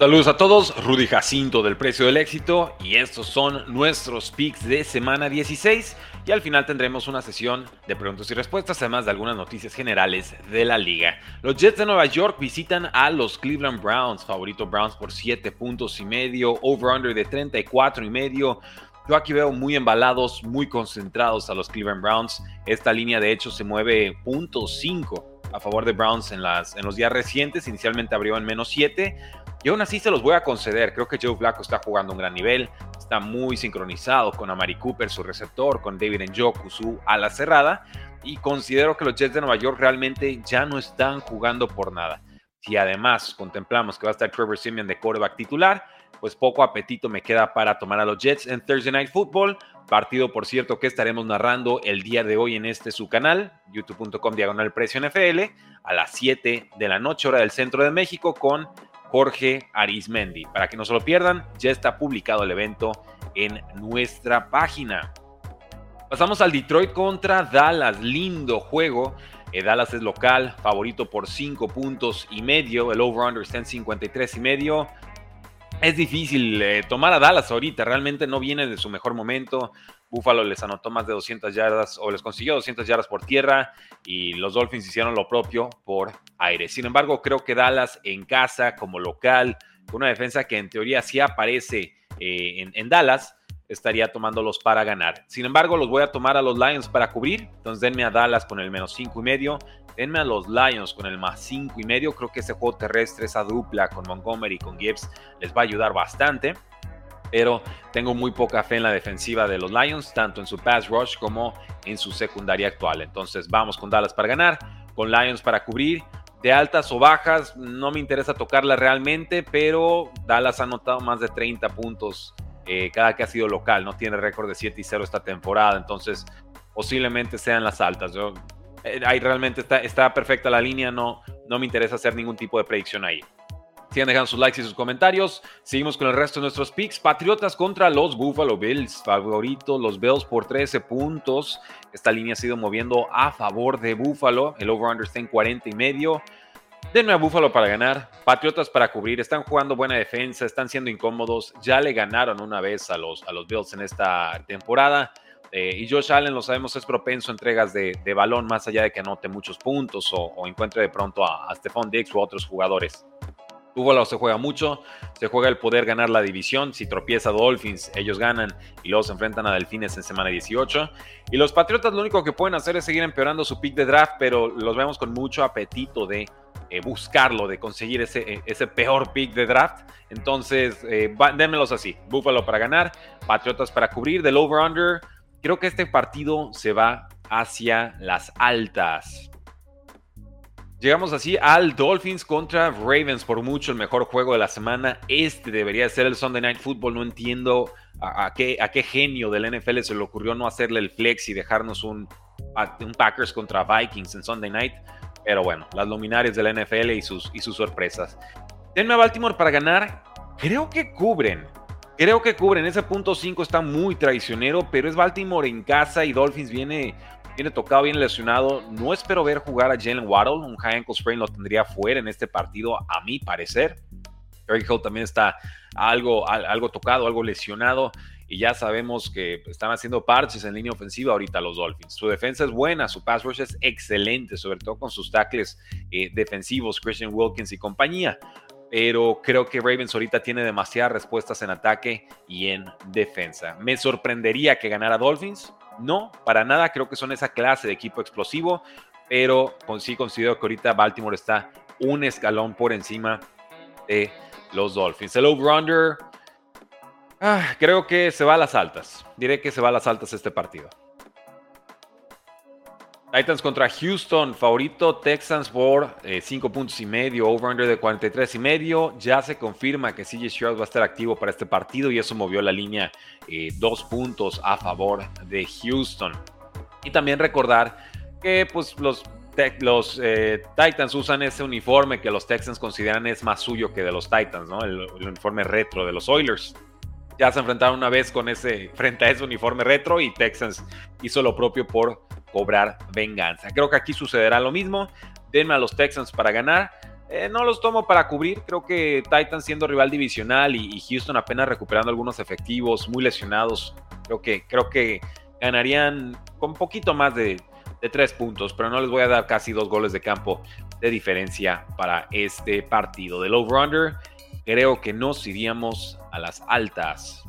Saludos a todos, Rudy Jacinto del Precio del Éxito y estos son nuestros picks de semana 16 y al final tendremos una sesión de preguntas y respuestas además de algunas noticias generales de la liga. Los Jets de Nueva York visitan a los Cleveland Browns, favorito Browns por 7 puntos y medio, over-under de 34 y medio. Yo aquí veo muy embalados, muy concentrados a los Cleveland Browns. Esta línea de hecho se mueve .5 a favor de Browns en, las, en los días recientes. Inicialmente abrió en menos 7, y aún así se los voy a conceder. Creo que Joe Flacco está jugando un gran nivel. Está muy sincronizado con Amari Cooper, su receptor, con David Njoku, su ala cerrada. Y considero que los Jets de Nueva York realmente ya no están jugando por nada. Si además contemplamos que va a estar Trevor Simeon de quarterback titular, pues poco apetito me queda para tomar a los Jets en Thursday Night Football. Partido, por cierto, que estaremos narrando el día de hoy en este su canal, youtube.com diagonal precio NFL, a las 7 de la noche, hora del centro de México, con Jorge Arismendi. Para que no se lo pierdan, ya está publicado el evento en nuestra página. Pasamos al Detroit contra Dallas. Lindo juego. Eh, Dallas es local, favorito por 5 puntos y medio. El over-under está en 53 y medio. Es difícil eh, tomar a Dallas ahorita. Realmente no viene de su mejor momento. Buffalo les anotó más de 200 yardas o les consiguió 200 yardas por tierra y los Dolphins hicieron lo propio por aire. Sin embargo, creo que Dallas en casa como local, con una defensa que en teoría sí aparece eh, en, Dallas, estaría tomándolos para ganar. Sin embargo, los voy a tomar a los Lions para cubrir. Entonces denme a Dallas con el menos 5 y medio. Denme a los Lions con el más 5 y medio. Creo que ese juego terrestre, esa dupla con Montgomery y con Gibbs les va a ayudar bastante pero tengo muy poca fe en la defensiva de los Lions, tanto en su pass rush como en su secundaria actual. Entonces vamos con Dallas para ganar, con Lions para cubrir. De altas o bajas, no me interesa tocarla realmente, pero Dallas ha anotado más de 30 puntos eh, cada que ha sido local. No tiene récord de 7 y 0 esta temporada, entonces posiblemente sean las altas. Yo, eh, ahí realmente está, está perfecta la línea, no, no me interesa hacer ningún tipo de predicción ahí. Sigan dejando sus likes y sus comentarios. Seguimos con el resto de nuestros picks. Patriotas contra los Buffalo Bills. Favorito, los Bills por 13 puntos. Esta línea ha sido moviendo a favor de Buffalo. El over-under está en 40 y medio. Denme a Buffalo para ganar. Patriotas para cubrir. Están jugando buena defensa. Están siendo incómodos. Ya le ganaron una vez a los, a los Bills en esta temporada. Eh, y Josh Allen, lo sabemos, es propenso a entregas de, balón, más allá de que anote muchos puntos o, encuentre de pronto a, a Stephon Diggs u otros jugadores. Buffalo se juega mucho, se juega el poder ganar la división. Si tropieza Dolphins, ellos ganan y luego se enfrentan a Delfines en semana 18. Y los Patriotas lo único que pueden hacer es seguir empeorando su pick de draft, pero los vemos con mucho apetito de eh, buscarlo, de conseguir ese, eh, ese, peor pick de draft. Entonces, eh, démelos así: Buffalo para ganar, Patriotas para cubrir, del over-under. Creo que este partido se va hacia las altas. Llegamos así al Dolphins contra Ravens, por mucho el mejor juego de la semana. Este debería ser el Sunday Night Football. No entiendo a, qué, genio del NFL se le ocurrió no hacerle el flex y dejarnos un, Packers contra Vikings en Sunday Night. Pero bueno, las luminarias del NFL y sus, y sus sorpresas. Denme a Baltimore para ganar. Creo que cubren. Creo que cubren. Ese punto 5 está muy traicionero, pero es Baltimore en casa y Dolphins viene Viene tocado, bien lesionado. No espero ver jugar a Jalen Waddle. Un high ankle sprain lo tendría fuera en este partido, a mi parecer. Eric Hill también está algo, algo tocado, algo lesionado. Y ya sabemos que están haciendo parches en línea ofensiva ahorita los Dolphins. Su defensa es buena, su pass rush es excelente, sobre todo con sus tackles eh, defensivos, Christian Wilkins y compañía pero creo que Ravens ahorita tiene demasiadas respuestas en ataque y en defensa. ¿Me sorprendería que ganara Dolphins? No, para nada, creo que son esa clase de equipo explosivo, pero sí considero que ahorita Baltimore está un escalón por encima de los Dolphins. El over-under, ah, creo que se va a las altas. Diré que se va a las altas este partido. Titans contra Houston, favorito Texans por 5 eh, puntos y medio, over-under de 43 y medio. Ya se confirma que CJ Stroud va a estar activo para este partido y eso movió la línea eh, dos puntos a favor de Houston. Y también recordar que pues, los, los eh, Titans usan ese uniforme que los Texans consideran es más suyo que de los Titans, ¿no? el, el uniforme retro de los Oilers ya se enfrentaron una vez con ese, frente a ese uniforme retro y Texans hizo lo propio por cobrar venganza. Creo que aquí sucederá lo mismo. Denme a los Texans para ganar. Eh, no los tomo para cubrir. Creo que Titans siendo rival divisional y, Houston apenas recuperando algunos efectivos, muy lesionados. Creo que, creo que ganarían con poquito más de, de tres puntos, pero no les voy a dar casi dos goles de campo de diferencia para este partido. Del over-under, creo que nos iríamos a las altas.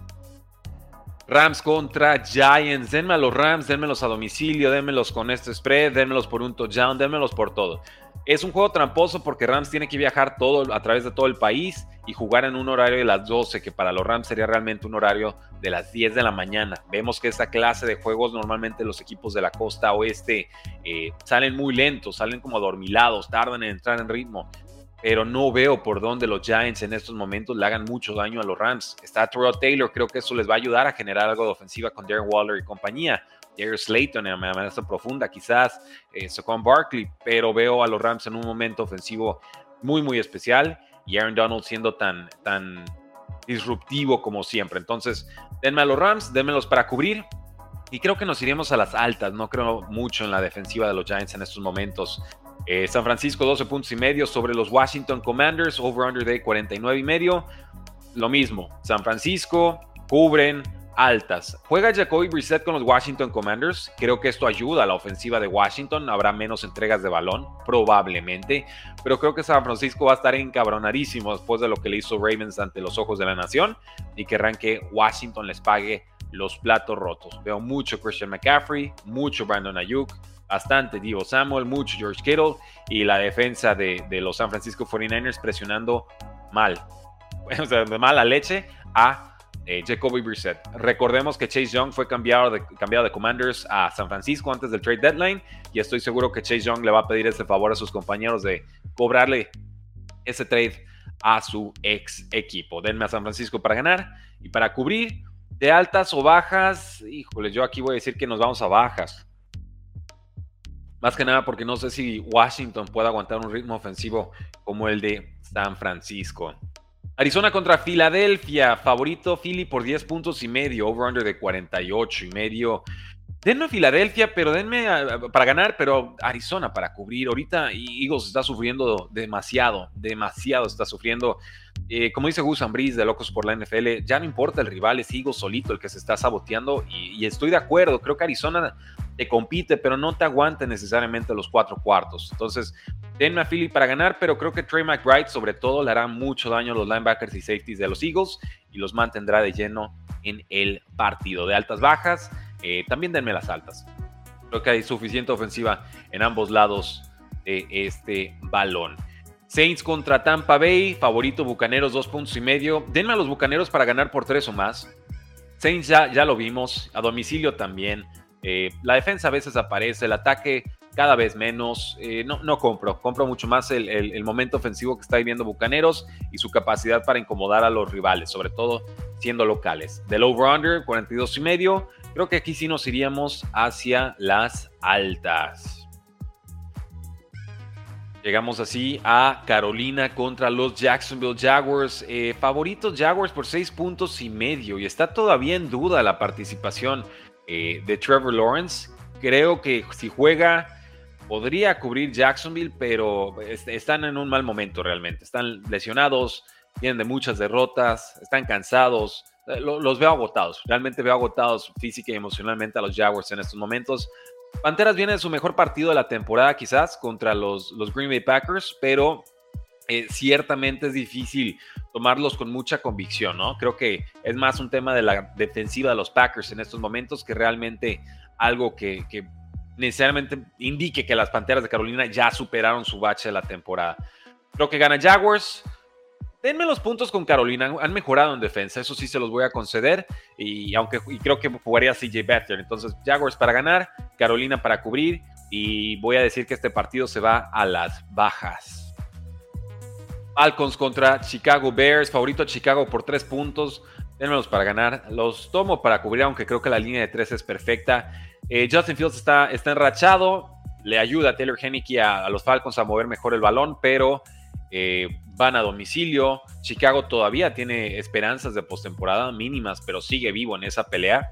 Rams contra Giants. Denme a los Rams, denmelos a domicilio, denmelos con este spread, denmelos por un touchdown, denmelos por todo. Es un juego tramposo porque Rams tiene que viajar todo a través de todo el país y jugar en un horario de las 12, que para los Rams sería realmente un horario de las 10 de la mañana. Vemos que esta clase de juegos normalmente los equipos de la costa oeste eh, salen muy lentos, salen como adormilados, tardan en entrar en ritmo pero no veo por dónde los Giants en estos momentos le hagan mucho daño a los Rams. Está Terrell Taylor, creo que eso les va a ayudar a generar algo de ofensiva con Darren Waller y compañía. Darius Slayton en amenaza profunda, quizás eh, Saquon Barkley, pero veo a los Rams en un momento ofensivo muy, muy especial y Aaron Donald siendo tan, tan disruptivo como siempre. Entonces, denme a los Rams, denmelos para cubrir. Y creo que nos iremos a las altas. No creo mucho en la defensiva de los Giants en estos momentos. Eh, San Francisco 12 puntos y medio sobre los Washington Commanders, over-under de 49 y medio. Lo mismo, San Francisco cubren altas. Juega Jacoby Brissett con los Washington Commanders. Creo que esto ayuda a la ofensiva de Washington. Habrá menos entregas de balón, probablemente. Pero creo que San Francisco va a estar encabronadísimo después de lo que le hizo Ravens ante los ojos de la nación y querrán que Washington les pague los platos rotos. Veo mucho Christian McCaffrey, mucho Brandon Ayuk, bastante Divo Samuel, mucho George Kittle y la defensa de, los San Francisco 49ers presionando mal, o sea, de mala leche a eh, Jacoby Brissett. Recordemos que Chase Young fue cambiado de, cambiado de Commanders a San Francisco antes del trade deadline y estoy seguro que Chase Young le va a pedir ese favor a sus compañeros de cobrarle ese trade a su ex equipo. Denme a San Francisco para ganar y para cubrir de altas o bajas. Híjole, yo aquí voy a decir que nos vamos a bajas. Más que nada porque no sé si Washington puede aguantar un ritmo ofensivo como el de San Francisco. Arizona contra Filadelfia, favorito Philly por 10 puntos y medio, over-under de 48 y medio. Denme Filadelfia, pero denme para ganar, pero Arizona para cubrir. Ahorita Eagles está sufriendo demasiado, demasiado está sufriendo. Eh, como dice Gus Ambris de Locos por la NFL, ya no importa el rival, es Eagles solito el que se está saboteando y, y estoy de acuerdo. Creo que Arizona te compite, pero no te aguante necesariamente los cuatro cuartos. Entonces, denme a Philly para ganar, pero creo que Trey McBride sobre todo le hará mucho daño a los linebackers y safeties de los Eagles y los mantendrá de lleno en el partido. De altas bajas, eh, también denme las altas. Creo que hay suficiente ofensiva en ambos lados de este balón. Saints contra Tampa Bay, favorito Bucaneros, dos puntos y medio. Denme a los Bucaneros para ganar por tres o más. Saints ya, ya lo vimos, a domicilio también. Eh, la defensa a veces aparece, el ataque cada vez menos. Eh, no, no compro, compro mucho más el, momento ofensivo que está viviendo Bucaneros y su capacidad para incomodar a los rivales, sobre todo siendo locales. Del over-under, 42 y medio. Creo que aquí sí nos iríamos hacia las altas. Llegamos así a Carolina contra los Jacksonville Jaguars. Eh, favoritos Jaguars por 6 puntos y medio. Y está todavía en duda la participación eh, de Trevor Lawrence. Creo que si juega podría cubrir Jacksonville, pero están en un mal momento realmente. Están lesionados, vienen de muchas derrotas, están cansados. Eh, los veo agotados, realmente veo agotados física y emocionalmente a los Jaguars en estos momentos. Panteras viene de su mejor partido de la temporada quizás contra los, los Green Bay Packers, pero eh, ciertamente es difícil tomarlos con mucha convicción, ¿no? Creo que es más un tema de la defensiva de los Packers en estos momentos que realmente algo que, necesariamente indique que las Panteras de Carolina ya superaron su bache de la temporada. Creo que gana Jaguars. Denme los puntos con Carolina. Han mejorado en defensa. Eso sí se los voy a conceder. Y aunque y creo que jugaría CJ Beathard. Entonces, Jaguars para ganar, Carolina para cubrir. y voy a decir que este partido se va a las bajas. Falcons contra Chicago Bears, favorito Chicago por tres puntos. Dénmelos para ganar. Los tomo para cubrir, aunque creo que la línea de tres es perfecta. Eh, Justin Fields está, está enrachado. Le ayuda a Taylor Henneke a, los Falcons a mover mejor el balón, pero eh, van a domicilio. Chicago todavía tiene esperanzas de postemporada mínimas, pero sigue vivo en esa pelea.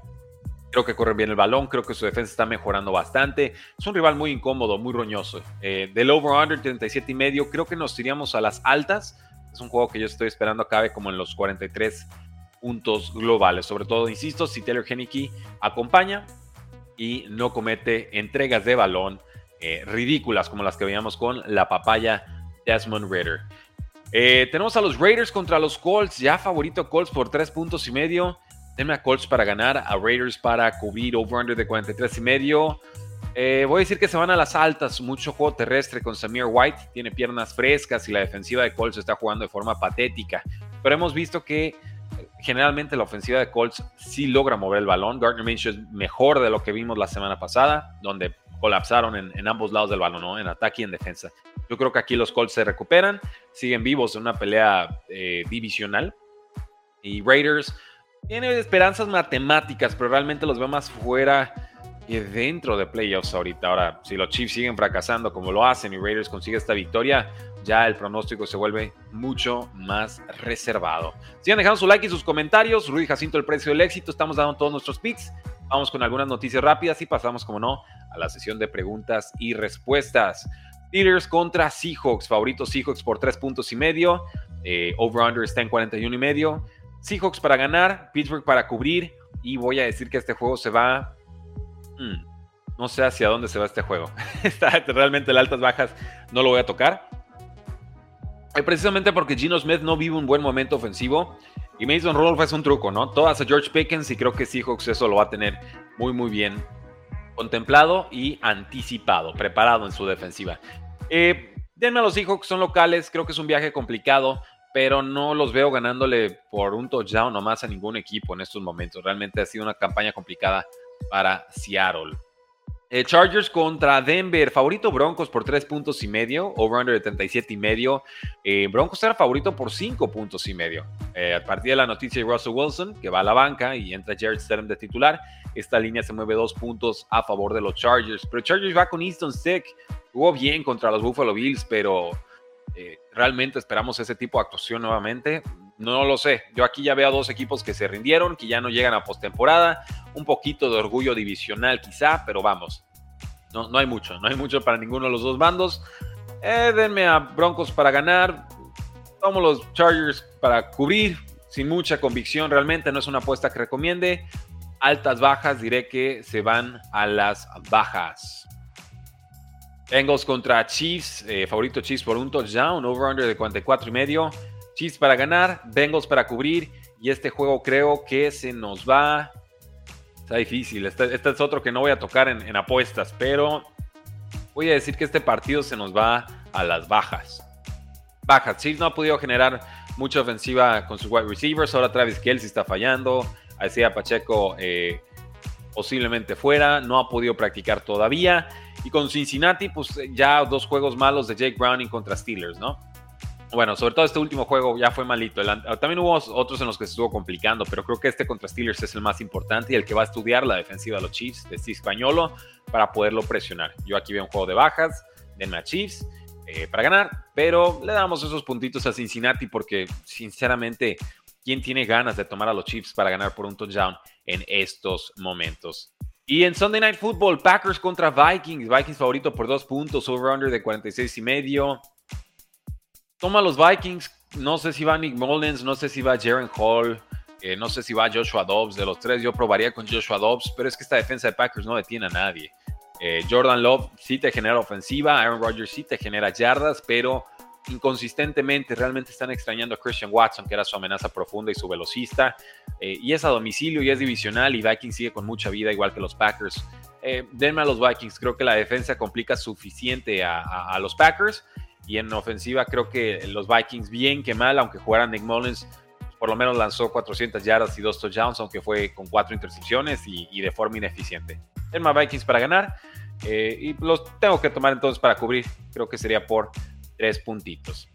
Creo que corre bien el balón, creo que su defensa está mejorando bastante. Es un rival muy incómodo, muy roñoso. Eh, del over-under 37 y medio, creo que nos iríamos a las altas. Es un juego que yo estoy esperando acabe como en los 43 puntos globales. Sobre todo, insisto, si Taylor Henneke acompaña y no comete entregas de balón eh, ridículas como las que veíamos con la papaya Desmond Ritter. Eh, tenemos a los Raiders contra los Colts, ya favorito Colts por tres puntos y medio. Denme a Colts para ganar, a Raiders para cubrir over-under de 43 y medio. Eh, voy a decir que se van a las altas, mucho juego terrestre con Samir White, tiene piernas frescas y la defensiva de Colts está jugando de forma patética. Pero hemos visto que generalmente la ofensiva de Colts sí logra mover el balón. Gardner Minshew es mejor de lo que vimos la semana pasada, donde colapsaron en, ambos lados del balón, ¿no? en ataque y en defensa. Yo creo que aquí los Colts se recuperan, siguen vivos en una pelea eh, divisional. Y Raiders tiene esperanzas matemáticas, pero realmente los veo más fuera que dentro de playoffs ahorita. Ahora, si los Chiefs siguen fracasando como lo hacen y Raiders consigue esta victoria, ya el pronóstico se vuelve mucho más reservado. Sigan dejando su like y sus comentarios. Rudy Jacinto, el precio del éxito. Estamos dando todos nuestros picks. Vamos con algunas noticias rápidas y pasamos, como no, a la sesión de preguntas y respuestas. Steelers contra Seahawks. Favorito Seahawks por tres puntos y medio. Eh, over-under está en 41 y medio. Seahawks para ganar, Pittsburgh para cubrir. Y voy a decir que este juego se va. Hmm, no sé hacia dónde se va este juego. está realmente las altas bajas. No lo voy a tocar. Eh, precisamente porque Gino Smith no vive un buen momento ofensivo. Y Mason Rudolph es un truco, ¿no? Todas a George Pickens y creo que Seahawks eso lo va a tener muy, muy bien contemplado y anticipado, preparado en su defensiva. Eh, denme a los Seahawks, son locales, creo que es un viaje complicado, pero no los veo ganándole por un touchdown nomás a ningún equipo en estos momentos. Realmente ha sido una campaña complicada para Seattle. Eh, Chargers contra Denver, favorito Broncos por 3 puntos y medio, over-under de 37 y medio. Eh, Broncos era favorito por 5 puntos y medio. Eh, a partir de la noticia de Russell Wilson, que va a la banca y entra Jared Stidham de titular, esta línea se mueve 2 puntos a favor de los Chargers. Pero Chargers va con Easton Stick, jugó bien contra los Buffalo Bills, pero realmente esperamos ese tipo de actuación nuevamente. No lo sé. Yo aquí ya veo a dos equipos que se rindieron, que ya no llegan a postemporada. Un poquito de orgullo divisional quizá, pero vamos. No, hay mucho. No hay mucho para ninguno de los dos bandos. Eh, denme a Broncos para ganar. Tomo los Chargers para cubrir. Sin mucha convicción realmente. No es una apuesta que recomiende. Altas, bajas. Diré que se van a las bajas. Bengals contra Chiefs. Eh, favorito Chiefs por un touchdown. Over-under de 44 y medio. Chiefs para ganar, Bengals para cubrir. Y este juego creo que se nos va. Está difícil. Este, este es otro que no voy a tocar en, apuestas, pero voy a decir que este partido se nos va a las bajas. Bajas. Chiefs no ha podido generar mucha ofensiva con sus wide receivers. Ahora Travis Kelsey está fallando. Isaiah Pacheco eh, posiblemente fuera. No ha podido practicar todavía. Y con Cincinnati, pues ya dos juegos malos de Jake Browning contra Steelers, ¿no? Bueno, sobre todo este último juego ya fue malito. También hubo otros en los que se estuvo complicando, pero creo que este contra Steelers es el más importante y el que va a estudiar la defensiva de los Chiefs, de Steve Españolo, para poderlo presionar. Yo aquí veo un juego de bajas, denme a Chiefs eh, para ganar, pero le damos esos puntitos a Cincinnati porque, sinceramente, ¿quién tiene ganas de tomar a los Chiefs para ganar por un touchdown en estos momentos? Y en Sunday Night Football, Packers contra Vikings. Vikings favorito por dos puntos, over-under de 46 y medio. Toma los Vikings. No sé si va Nick Mullins, no sé si va Jaren Hall, eh, no sé si va Joshua Dobbs. De los tres, yo probaría con Joshua Dobbs, pero es que esta defensa de Packers no detiene a nadie. Eh, Jordan Love sí te genera ofensiva, Aaron Rodgers sí te genera yardas, pero inconsistentemente realmente están extrañando a Christian Watson, que era su amenaza profunda y su velocista. Eh, y es a domicilio y es divisional y Vikings sigue con mucha vida, igual que los Packers. denme a los Vikings, creo que la defensa complica suficiente a los Packers y en ofensiva creo que los Vikings bien que mal, aunque jugaran Nick Mullins, por lo menos lanzó 400 yardas y dos touchdowns, aunque fue con cuatro intercepciones y, de forma ineficiente. más Vikings para ganar. Eh, y los tengo que tomar entonces para cubrir. Creo que sería por tres puntitos.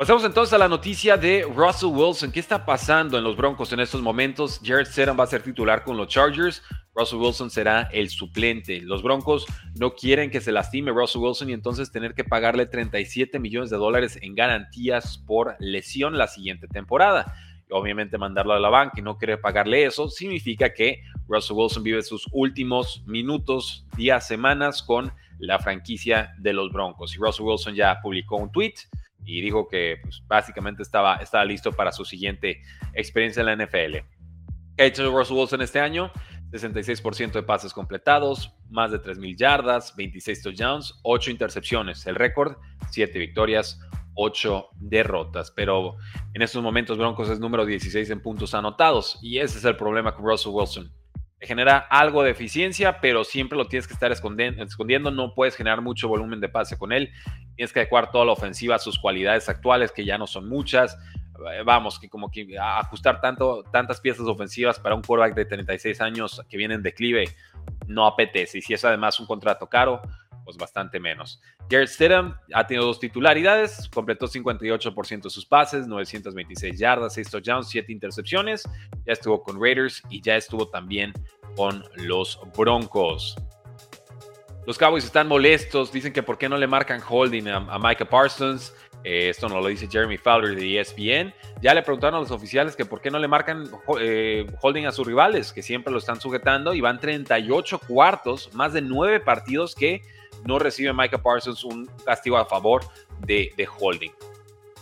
Pasamos entonces a la noticia de Russell Wilson. ¿Qué está pasando en los Broncos en estos momentos? Jared Stidham va a ser titular con los Chargers. Russell Wilson será el suplente. Los Broncos no quieren que se lastime Russell Wilson y entonces tener que pagarle 37 millones de dólares en garantías por lesión la siguiente temporada. Y obviamente mandarlo a la banca y no querer pagarle eso significa que Russell Wilson vive sus últimos minutos, días, semanas con la franquicia de los Broncos. Y Russell Wilson ya publicó un tweet y dijo que pues, básicamente estaba, estaba listo para su siguiente experiencia en la NFL. ¿Qué ha hecho Russell Wilson este año? 66% de pases completados, más de 3.000 yardas, 26 touchdowns, 8 intercepciones. El récord, 7 victorias, 8 derrotas. Pero en estos momentos Broncos es número 16 en puntos anotados y ese es el problema con Russell Wilson genera algo de eficiencia, pero siempre lo tienes que estar escondiendo, no puedes generar mucho volumen de pase con él, tienes que adecuar toda la ofensiva a sus cualidades actuales, que ya no son muchas, eh, vamos, que como que ajustar tanto, tantas piezas ofensivas para un quarterback de 36 años que viene en declive no apetece, y si es además un contrato caro, pues bastante menos. Garrett Stidham ha tenido dos titularidades, completó 58% de sus pases, 926 yardas, 6 touchdowns, 7 intercepciones. Ya estuvo con Raiders y ya estuvo también con los Broncos. Los Cowboys están molestos, dicen que por qué no le marcan holding a, Micah Parsons. Eh, esto no lo dice Jeremy Fowler de ESPN. Ya le preguntaron a los oficiales que por qué no le marcan eh, holding a sus rivales, que siempre lo están sujetando y van 38 cuartos, más de 9 partidos que no recibe Micah Parsons un castigo a favor de, holding.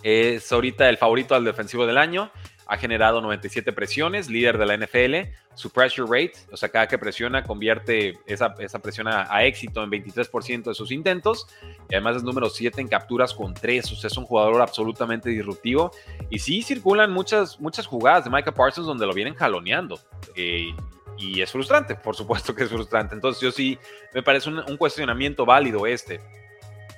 Es ahorita el favorito al defensivo del año. Ha generado 97 presiones, líder de la NFL. Su pressure rate, o sea, cada que presiona, convierte esa, presión a, éxito en 23% de sus intentos. Y además es número 7 en capturas con 3. O sea, es un jugador absolutamente disruptivo. Y sí circulan muchas, muchas jugadas de Micah Parsons donde lo vienen jaloneando. Eh, y es frustrante, por supuesto que es frustrante. Entonces yo sí, me parece un, cuestionamiento válido este.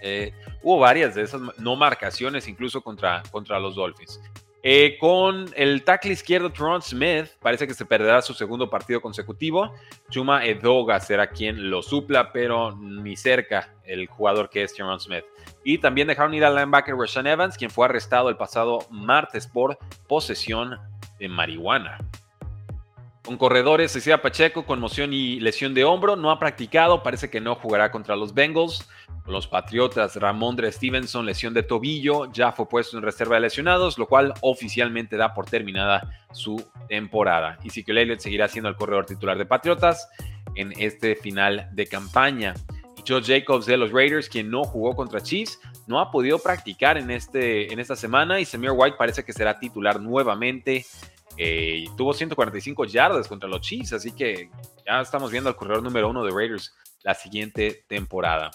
Eh, hubo varias de esas no marcaciones incluso contra, contra los Dolphins. Eh, con el tackle izquierdo Tron Smith, parece que se perderá su segundo partido consecutivo. Chuma Edoga será quien lo supla, pero ni cerca el jugador que es Tron Smith. Y también dejaron ir al linebacker Rashan Evans, quien fue arrestado el pasado martes por posesión de marihuana. Con corredores, Cecilia Pacheco, conmoción y lesión de hombro, no ha practicado, parece que no jugará contra los Bengals. los Patriotas, Ramondre Stevenson, lesión de tobillo, ya fue puesto en reserva de lesionados, lo cual oficialmente da por terminada su temporada. Y Ezekiel Elliott seguirá siendo el corredor titular de Patriotas en este final de campaña. Y Joe Jacobs de los Raiders, quien no jugó contra Chiefs, no ha podido practicar en, este, en esta semana y Samir White parece que será titular nuevamente eh, tuvo 145 yardas contra los Chiefs, así que ya estamos viendo al corredor número uno de Raiders la siguiente temporada.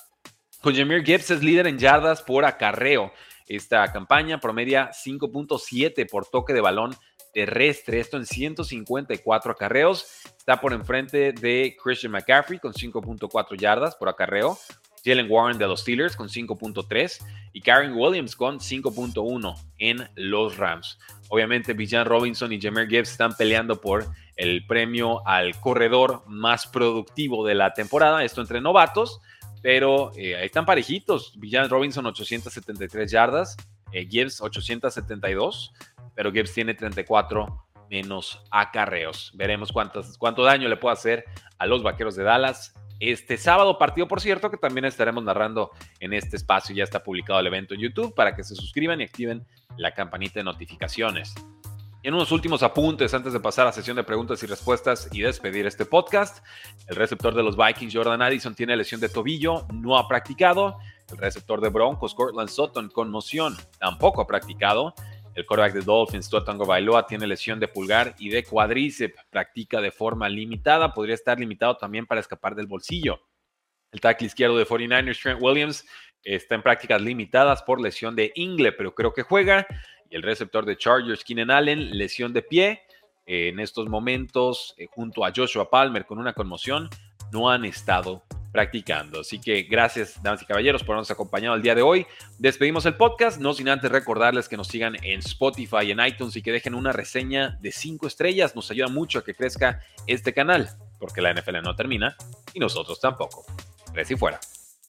Con Jameer Gibbs es líder en yardas por acarreo. Esta campaña promedia 5.7 por toque de balón terrestre, esto en 154 acarreos. Está por enfrente de Christian McCaffrey con 5.4 yardas por acarreo. Jalen Warren de los Steelers con 5.3 y Karen Williams con 5.1 en los Rams. Obviamente, Bijan Robinson y Jameer Gibbs están peleando por el premio al corredor más productivo de la temporada, esto entre novatos, pero eh, están parejitos. Bijan Robinson 873 yardas, eh, Gibbs 872, pero Gibbs tiene 34 menos acarreos. Veremos cuánto daño le puede hacer a los Vaqueros de Dallas este sábado partido, por cierto, que también estaremos narrando en este espacio. Ya está publicado el evento en YouTube para que se suscriban y activen la campanita de notificaciones. En unos últimos apuntes antes de pasar a sesión de preguntas y respuestas y despedir este podcast, el receptor de los Vikings, Jordan Addison, tiene lesión de tobillo, no ha practicado. El receptor de Broncos, Cortland Sutton, conmoción, tampoco ha practicado. El quarterback de Dolphins, Tuatango Bailoa, tiene lesión de pulgar y de cuadríceps. Practica de forma limitada. Podría estar limitado también para escapar del bolsillo. El tackle izquierdo de 49ers, Trent Williams, está en prácticas limitadas por lesión de ingle, pero creo que juega. Y el receptor de Chargers, Keenan Allen, lesión de pie. en estos momentos, eh, junto a Joshua Palmer con una conmoción, no han estado practicando. Así que gracias, damas y caballeros, por habernos acompañado el día de hoy. Despedimos el podcast, no sin antes recordarles que nos sigan en Spotify, en iTunes y que dejen una reseña de cinco estrellas. Nos ayuda mucho a que crezca este canal. porque la NFL no termina y nosotros tampoco. Tres y fuera.